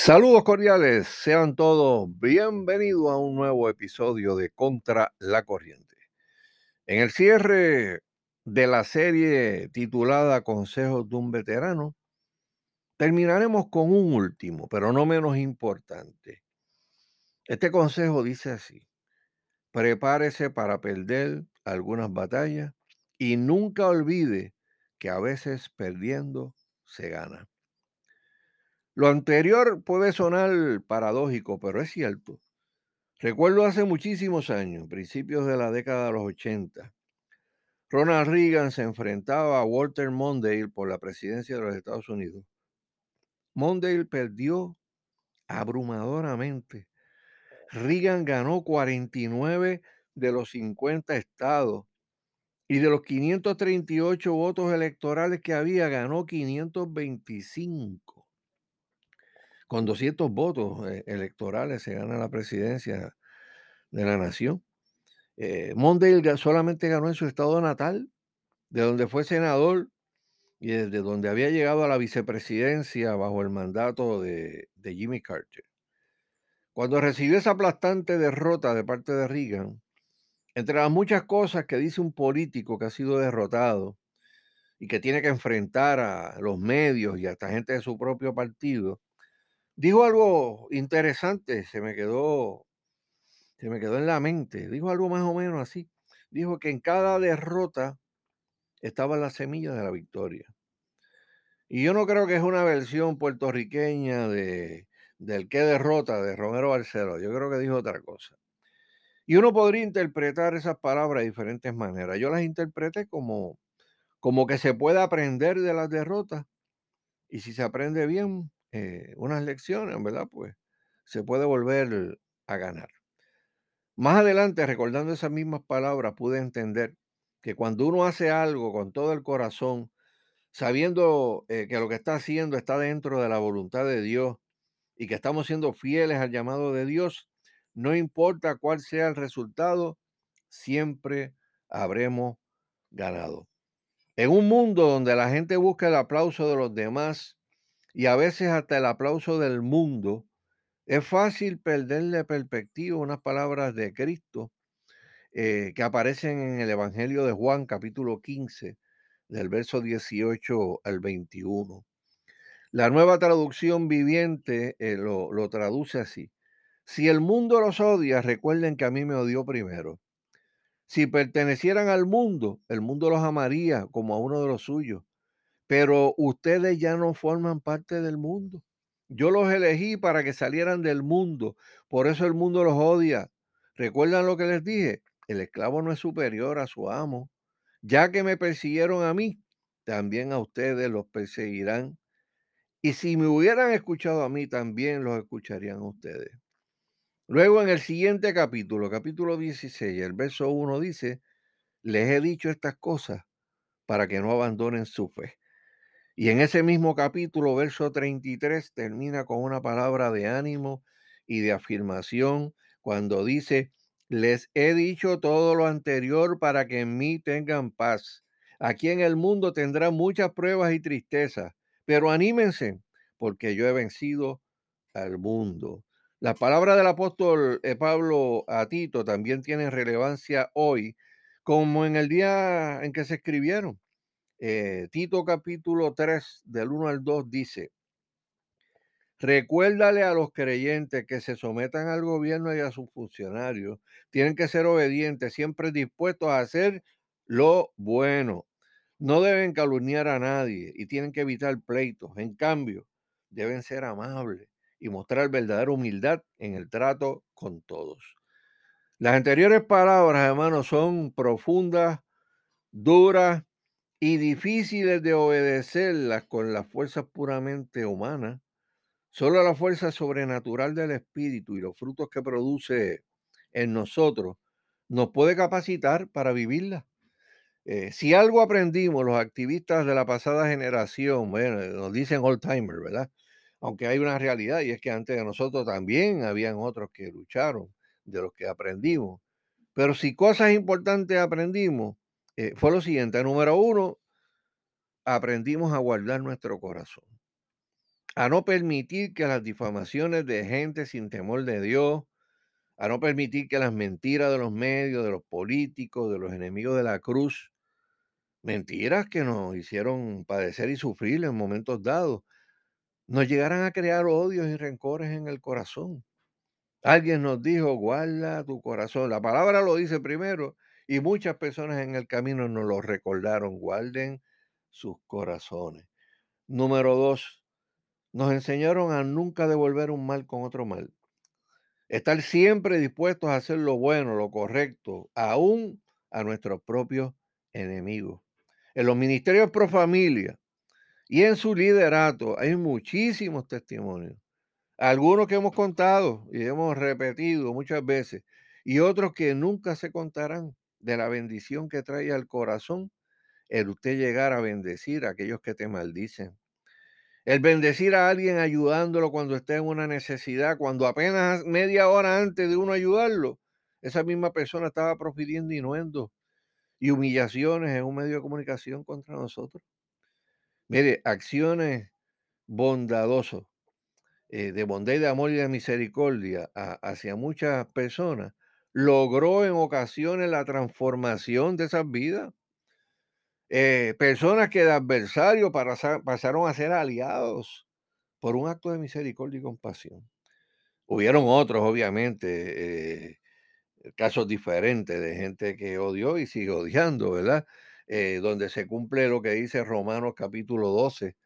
Saludos cordiales, sean todos bienvenidos a un nuevo episodio de Contra la Corriente. En el cierre de la serie titulada Consejos de un Veterano, terminaremos con un último, pero no menos importante. Este consejo dice así, prepárese para perder algunas batallas y nunca olvide que a veces perdiendo se gana. Lo anterior puede sonar paradójico, pero es cierto. Recuerdo hace muchísimos años, principios de la década de los 80, Ronald Reagan se enfrentaba a Walter Mondale por la presidencia de los Estados Unidos. Mondale perdió abrumadoramente. Reagan ganó 49 de los 50 estados y de los 538 votos electorales que había, ganó 525 con 200 votos eh, electorales se gana la presidencia de la nación. Eh, Mondale solamente ganó en su estado natal, de donde fue senador y desde donde había llegado a la vicepresidencia bajo el mandato de, de Jimmy Carter. Cuando recibió esa aplastante derrota de parte de Reagan, entre las muchas cosas que dice un político que ha sido derrotado y que tiene que enfrentar a los medios y a esta gente de su propio partido, Dijo algo interesante, se me quedó, se me quedó en la mente. Dijo algo más o menos así. Dijo que en cada derrota estaba la semilla de la victoria. Y yo no creo que es una versión puertorriqueña de, del que derrota de Romero Barceló. Yo creo que dijo otra cosa. Y uno podría interpretar esas palabras de diferentes maneras. Yo las interpreté como, como que se puede aprender de las derrotas. Y si se aprende bien, eh, unas lecciones, ¿verdad? Pues se puede volver a ganar. Más adelante, recordando esas mismas palabras, pude entender que cuando uno hace algo con todo el corazón, sabiendo eh, que lo que está haciendo está dentro de la voluntad de Dios y que estamos siendo fieles al llamado de Dios, no importa cuál sea el resultado, siempre habremos ganado. En un mundo donde la gente busca el aplauso de los demás y a veces hasta el aplauso del mundo, es fácil perderle perspectiva unas palabras de Cristo eh, que aparecen en el Evangelio de Juan capítulo 15, del verso 18 al 21. La nueva traducción viviente eh, lo, lo traduce así. Si el mundo los odia, recuerden que a mí me odió primero. Si pertenecieran al mundo, el mundo los amaría como a uno de los suyos pero ustedes ya no forman parte del mundo. Yo los elegí para que salieran del mundo, por eso el mundo los odia. ¿Recuerdan lo que les dije? El esclavo no es superior a su amo. Ya que me persiguieron a mí, también a ustedes los perseguirán. Y si me hubieran escuchado a mí, también los escucharían a ustedes. Luego en el siguiente capítulo, capítulo 16, el verso 1 dice, les he dicho estas cosas para que no abandonen su fe. Y en ese mismo capítulo, verso 33, termina con una palabra de ánimo y de afirmación cuando dice, les he dicho todo lo anterior para que en mí tengan paz. Aquí en el mundo tendrán muchas pruebas y tristezas, pero anímense porque yo he vencido al mundo. La palabra del apóstol eh, Pablo a Tito también tiene relevancia hoy, como en el día en que se escribieron. Eh, Tito capítulo 3 del 1 al 2 dice, recuérdale a los creyentes que se sometan al gobierno y a sus funcionarios, tienen que ser obedientes, siempre dispuestos a hacer lo bueno. No deben calumniar a nadie y tienen que evitar pleitos. En cambio, deben ser amables y mostrar verdadera humildad en el trato con todos. Las anteriores palabras, hermanos, son profundas, duras y difíciles de obedecerlas con las fuerzas puramente humanas, solo la fuerza sobrenatural del Espíritu y los frutos que produce en nosotros nos puede capacitar para vivirla. Eh, si algo aprendimos los activistas de la pasada generación, bueno, nos dicen old timer, ¿verdad? Aunque hay una realidad y es que antes de nosotros también habían otros que lucharon, de los que aprendimos. Pero si cosas importantes aprendimos, eh, fue lo siguiente. Número uno, aprendimos a guardar nuestro corazón. a no permitir que las difamaciones de gente sin temor de Dios, a no permitir que las mentiras de los medios, de los políticos, de los enemigos de la cruz, mentiras que nos hicieron padecer y sufrir en momentos dados, nos llegaran a crear odios y rencores en el corazón. Alguien nos dijo, guarda tu corazón. La palabra lo dice primero y muchas personas en el camino nos lo recordaron, guarden sus corazones. Número dos, nos enseñaron a nunca devolver un mal con otro mal. Estar siempre dispuestos a hacer lo bueno, lo correcto, aún a nuestros propios enemigos. En los ministerios pro familia y en su liderato hay muchísimos testimonios. Algunos que hemos contado y hemos repetido muchas veces y otros que nunca se contarán de la bendición que trae al corazón el usted llegar a bendecir a aquellos que te maldicen. El bendecir a alguien ayudándolo cuando esté en una necesidad, cuando apenas media hora antes de uno ayudarlo, esa misma persona estaba profiriendo inuendos y humillaciones en un medio de comunicación contra nosotros. Mire, acciones bondadosas, eh, de bondad y de amor y de misericordia hacia muchas personas, logró en ocasiones la transformación de esas vidas. Eh, personas que de adversario pasaron a ser aliados por un acto de misericordia y compasión. Hubieron otros, obviamente, eh, casos diferentes de gente que odió y sigue odiando, ¿verdad? Eh, donde se cumple lo que dice Romanos capítulo 12,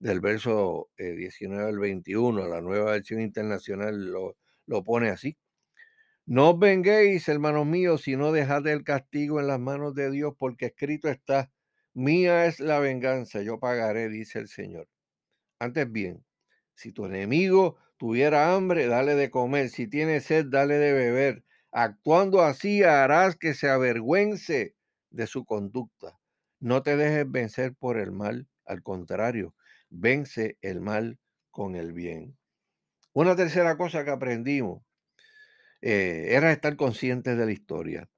del verso 19 al 21, la nueva versión internacional lo, lo pone así. No os venguéis, hermanos míos, si no dejad el castigo en las manos de Dios, porque escrito está, Mía es la venganza, yo pagaré, dice el Señor. Antes bien, si tu enemigo tuviera hambre, dale de comer. Si tiene sed, dale de beber. Actuando así harás que se avergüence de su conducta. No te dejes vencer por el mal, al contrario, vence el mal con el bien. Una tercera cosa que aprendimos eh, era estar conscientes de la historia.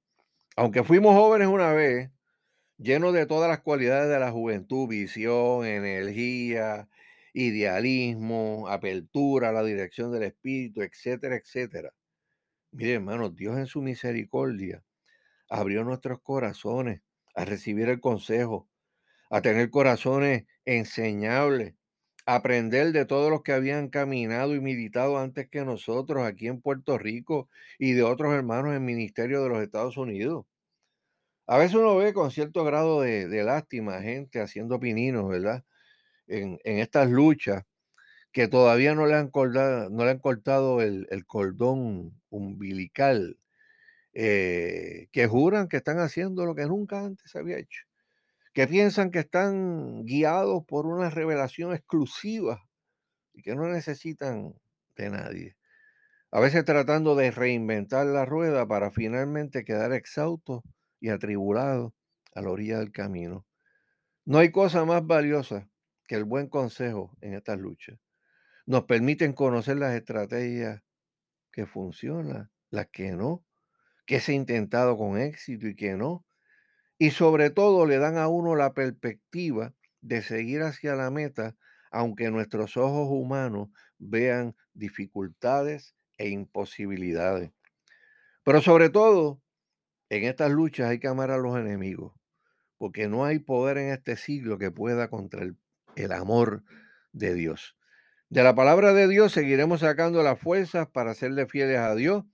Aunque fuimos jóvenes una vez, lleno de todas las cualidades de la juventud, visión, energía, idealismo, apertura la dirección del Espíritu, etcétera, etcétera. Mire, hermanos, Dios en su misericordia abrió nuestros corazones a recibir el consejo, a tener corazones enseñables, aprender de todos los que habían caminado y meditado antes que nosotros aquí en Puerto Rico y de otros hermanos en ministerio de los Estados Unidos. A veces uno ve con cierto grado de, lástima gente haciendo pininos, ¿verdad? En, estas luchas que todavía no le han cortado, no le han cortado el, cordón umbilical, eh, que juran que están haciendo lo que nunca antes se había hecho, que piensan que están guiados por una revelación exclusiva y que no necesitan de nadie. A veces tratando de reinventar la rueda para finalmente quedar exhaustos y atribulado a la orilla del camino. No hay cosa más valiosa que el buen consejo en estas luchas. Nos permiten conocer las estrategias que funcionan, las que no, que se ha intentado con éxito y que no. Y sobre todo le dan a uno la perspectiva de seguir hacia la meta, aunque nuestros ojos humanos vean dificultades e imposibilidades. Pero sobre todo, en estas luchas hay que amar a los enemigos, porque no hay poder en este siglo que pueda contra el, amor de Dios. De la palabra de Dios seguiremos sacando las fuerzas para serle fieles a Dios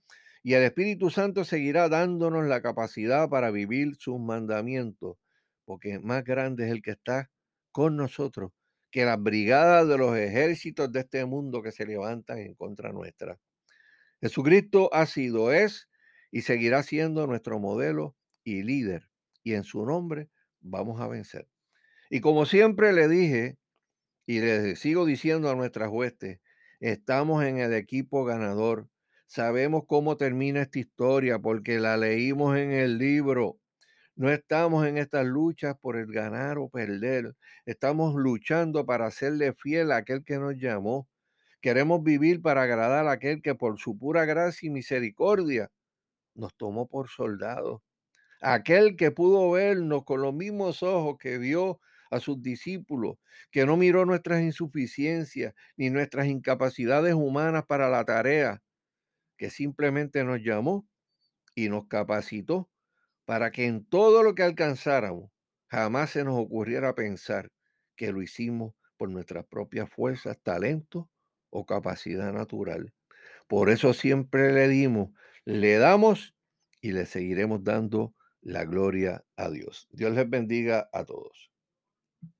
y el Espíritu Santo seguirá dándonos la capacidad para vivir sus mandamientos, porque más grande es el que está con nosotros que las brigadas de los ejércitos de este mundo que se levantan en contra nuestra. Jesucristo ha sido, es y seguirá siendo nuestro modelo y líder. Y en su nombre vamos a vencer. Y como siempre le dije y le sigo diciendo a nuestras huestes, estamos en el equipo ganador. Sabemos cómo termina esta historia porque la leímos en el libro. No estamos en estas luchas por el ganar o perder. Estamos luchando para hacerle fiel a aquel que nos llamó. Queremos vivir para agradar a aquel que por su pura gracia y misericordia nos tomó por soldados. Aquel que pudo vernos con los mismos ojos que vio a sus discípulos, que no miró nuestras insuficiencias ni nuestras incapacidades humanas para la tarea, que simplemente nos llamó y nos capacitó para que en todo lo que alcanzáramos jamás se nos ocurriera pensar que lo hicimos por nuestras propias fuerzas, talento o capacidad natural. Por eso siempre le dimos, le damos y le seguiremos dando la gloria a Dios. Dios les bendiga a todos.